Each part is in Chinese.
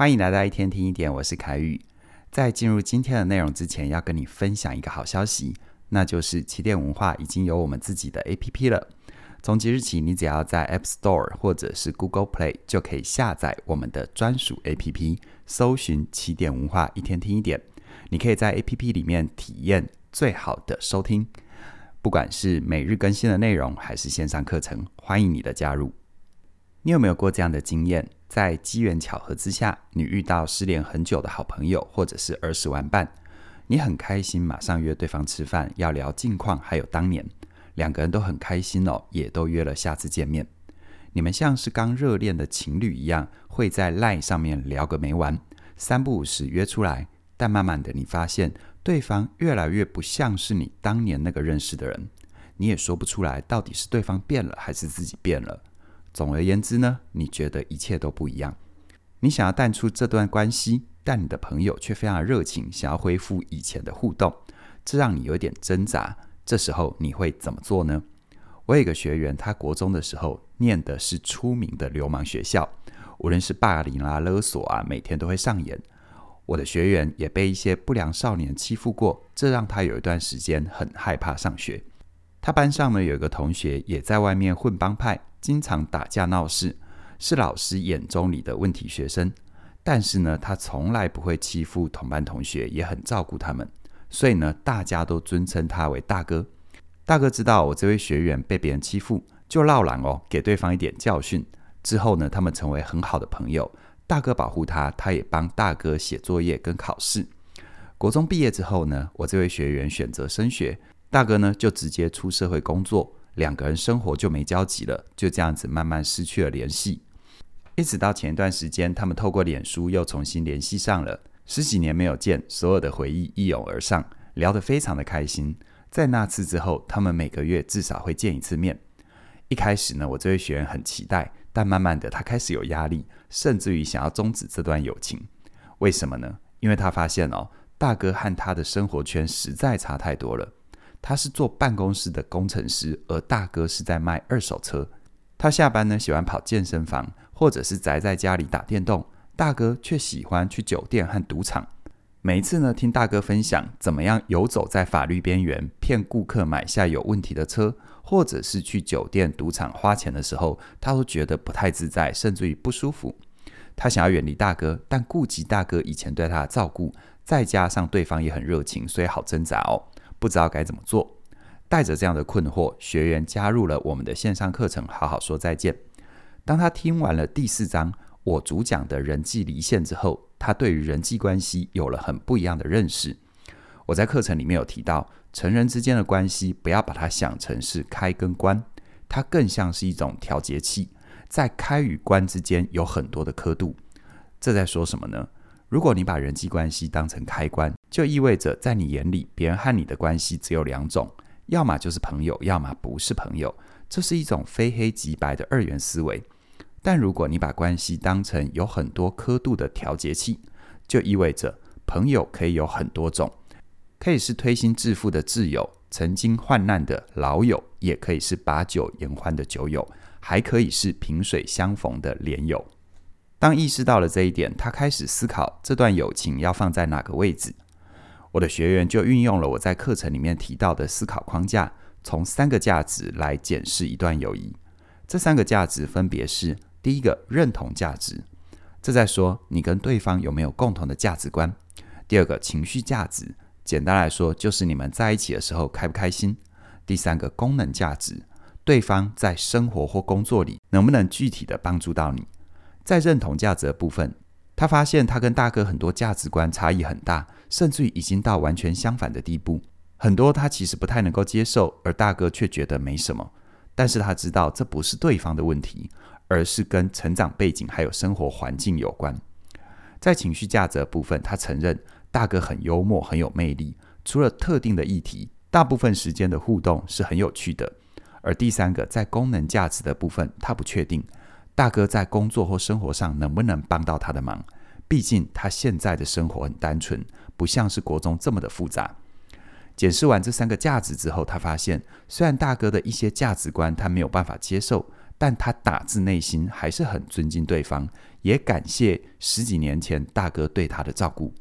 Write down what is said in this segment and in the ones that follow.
欢迎来到一天听一点，我是凯宇。在进入今天的内容之前，要跟你分享一个好消息，那就是起点文化已经有我们自己的 APP 了。从即日起，你只要在 App Store 或者是 Google Play 就可以下载我们的专属 APP，搜寻起点文化一天听一点。你可以在 APP 里面体验最好的收听，不管是每日更新的内容，还是线上课程，欢迎你的加入。你有没有过这样的经验？在机缘巧合之下，你遇到失联很久的好朋友，或者是儿时玩伴，你很开心，马上约对方吃饭，要聊近况，还有当年。两个人都很开心哦，也都约了下次见面。你们像是刚热恋的情侣一样，会在 LINE 上面聊个没完，三不五时约出来。但慢慢的，你发现对方越来越不像是你当年那个认识的人，你也说不出来到底是对方变了还是自己变了。总而言之呢，你觉得一切都不一样。你想要淡出这段关系，但你的朋友却非常热情，想要恢复以前的互动，这让你有点挣扎。这时候你会怎么做呢？我有一个学员，他国中的时候念的是出名的流氓学校，无论是霸凌啊、勒索啊，每天都会上演。我的学员也被一些不良少年欺负过，这让他有一段时间很害怕上学。他班上呢有一个同学也在外面混帮派，经常打架闹事，是老师眼中里的问题学生。但是呢，他从来不会欺负同班同学，也很照顾他们。所以呢，大家都尊称他为大哥。大哥知道我这位学员被别人欺负，就闹嚷哦，给对方一点教训。之后呢，他们成为很好的朋友。大哥保护他，他也帮大哥写作业跟考试。国中毕业之后呢，我这位学员选择升学，大哥呢就直接出社会工作，两个人生活就没交集了，就这样子慢慢失去了联系。一直到前一段时间，他们透过脸书又重新联系上了。十几年没有见，所有的回忆一涌而上，聊得非常的开心。在那次之后，他们每个月至少会见一次面。一开始呢，我这位学员很期待，但慢慢的他开始有压力，甚至于想要终止这段友情。为什么呢？因为他发现哦，大哥和他的生活圈实在差太多了。他是做办公室的工程师，而大哥是在卖二手车。他下班呢，喜欢跑健身房，或者是宅在家里打电动。大哥却喜欢去酒店和赌场。每一次呢，听大哥分享怎么样游走在法律边缘，骗顾客买下有问题的车，或者是去酒店、赌场花钱的时候，他都觉得不太自在，甚至于不舒服。他想要远离大哥，但顾及大哥以前对他的照顾，再加上对方也很热情，所以好挣扎哦，不知道该怎么做。带着这样的困惑，学员加入了我们的线上课程，好好说再见。当他听完了第四章。我主讲的人际离线之后，他对于人际关系有了很不一样的认识。我在课程里面有提到，成人之间的关系不要把它想成是开跟关，它更像是一种调节器，在开与关之间有很多的刻度。这在说什么呢？如果你把人际关系当成开关，就意味着在你眼里，别人和你的关系只有两种，要么就是朋友，要么不是朋友。这是一种非黑即白的二元思维。但如果你把关系当成有很多刻度的调节器，就意味着朋友可以有很多种，可以是推心置腹的挚友，曾经患难的老友，也可以是把酒言欢的酒友，还可以是萍水相逢的连友。当意识到了这一点，他开始思考这段友情要放在哪个位置。我的学员就运用了我在课程里面提到的思考框架，从三个价值来检视一段友谊。这三个价值分别是。第一个认同价值，这在说你跟对方有没有共同的价值观。第二个情绪价值，简单来说就是你们在一起的时候开不开心。第三个功能价值，对方在生活或工作里能不能具体的帮助到你。在认同价值的部分，他发现他跟大哥很多价值观差异很大，甚至于已经到完全相反的地步。很多他其实不太能够接受，而大哥却觉得没什么。但是他知道这不是对方的问题。而是跟成长背景还有生活环境有关。在情绪价值的部分，他承认大哥很幽默，很有魅力。除了特定的议题，大部分时间的互动是很有趣的。而第三个，在功能价值的部分，他不确定大哥在工作或生活上能不能帮到他的忙。毕竟他现在的生活很单纯，不像是国中这么的复杂。检视完这三个价值之后，他发现虽然大哥的一些价值观他没有办法接受。但他打自内心还是很尊敬对方，也感谢十几年前大哥对他的照顾。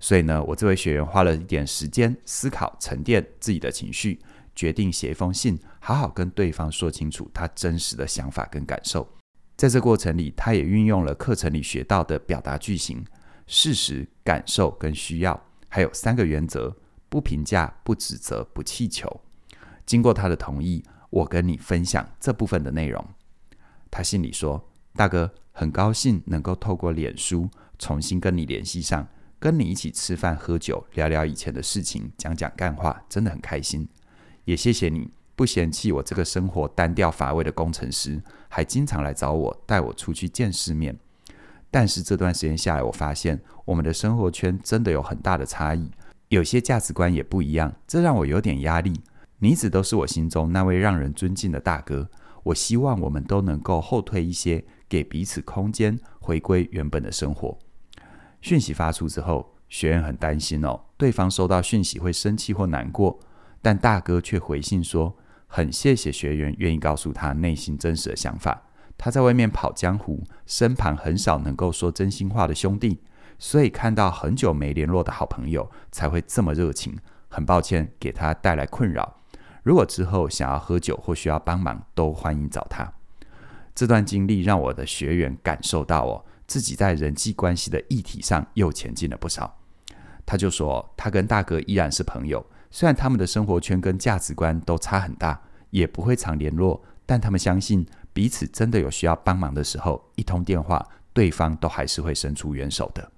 所以呢，我这位学员花了一点时间思考、沉淀自己的情绪，决定写一封信，好好跟对方说清楚他真实的想法跟感受。在这过程里，他也运用了课程里学到的表达句型：事实、感受跟需要，还有三个原则：不评价、不指责、不气求。经过他的同意，我跟你分享这部分的内容。他信里说：“大哥，很高兴能够透过脸书重新跟你联系上。”跟你一起吃饭喝酒，聊聊以前的事情，讲讲干话，真的很开心。也谢谢你不嫌弃我这个生活单调乏味的工程师，还经常来找我，带我出去见世面。但是这段时间下来，我发现我们的生活圈真的有很大的差异，有些价值观也不一样，这让我有点压力。你一直都是我心中那位让人尊敬的大哥，我希望我们都能够后退一些，给彼此空间，回归原本的生活。讯息发出之后，学员很担心哦，对方收到讯息会生气或难过，但大哥却回信说，很谢谢学员愿意告诉他内心真实的想法。他在外面跑江湖，身旁很少能够说真心话的兄弟，所以看到很久没联络的好朋友才会这么热情。很抱歉给他带来困扰，如果之后想要喝酒或需要帮忙，都欢迎找他。这段经历让我的学员感受到哦。自己在人际关系的议题上又前进了不少。他就说，他跟大哥依然是朋友，虽然他们的生活圈跟价值观都差很大，也不会常联络，但他们相信彼此真的有需要帮忙的时候，一通电话，对方都还是会伸出援手的。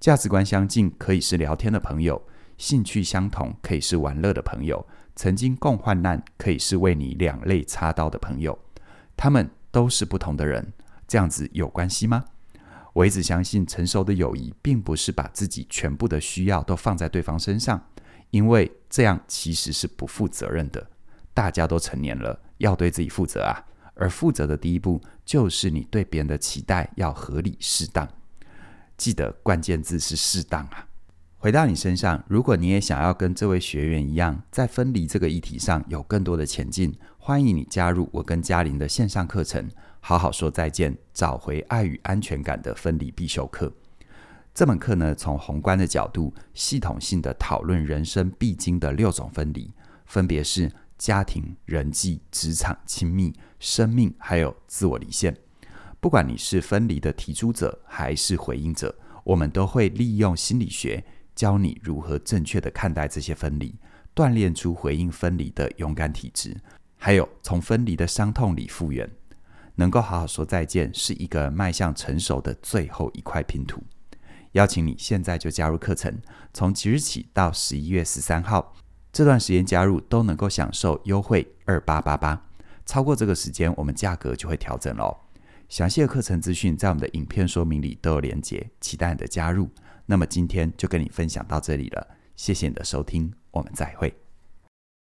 价值观相近可以是聊天的朋友，兴趣相同可以是玩乐的朋友，曾经共患难可以是为你两肋插刀的朋友。他们都是不同的人，这样子有关系吗？我一直相信，成熟的友谊并不是把自己全部的需要都放在对方身上，因为这样其实是不负责任的。大家都成年了，要对自己负责啊！而负责的第一步，就是你对别人的期待要合理适当。记得关键字是适当啊！回到你身上，如果你也想要跟这位学员一样，在分离这个议题上有更多的前进，欢迎你加入我跟嘉玲的线上课程。好好说再见，找回爱与安全感的分离必修课。这门课呢，从宏观的角度，系统性的讨论人生必经的六种分离，分别是家庭、人际、职场、亲密、生命，还有自我离线。不管你是分离的提出者还是回应者，我们都会利用心理学教你如何正确的看待这些分离，锻炼出回应分离的勇敢体质，还有从分离的伤痛里复原。能够好好说再见，是一个迈向成熟的最后一块拼图。邀请你现在就加入课程，从即日起到十一月十三号这段时间加入都能够享受优惠二八八八。超过这个时间，我们价格就会调整喽。详细的课程资讯在我们的影片说明里都有连结，期待你的加入。那么今天就跟你分享到这里了，谢谢你的收听，我们再会。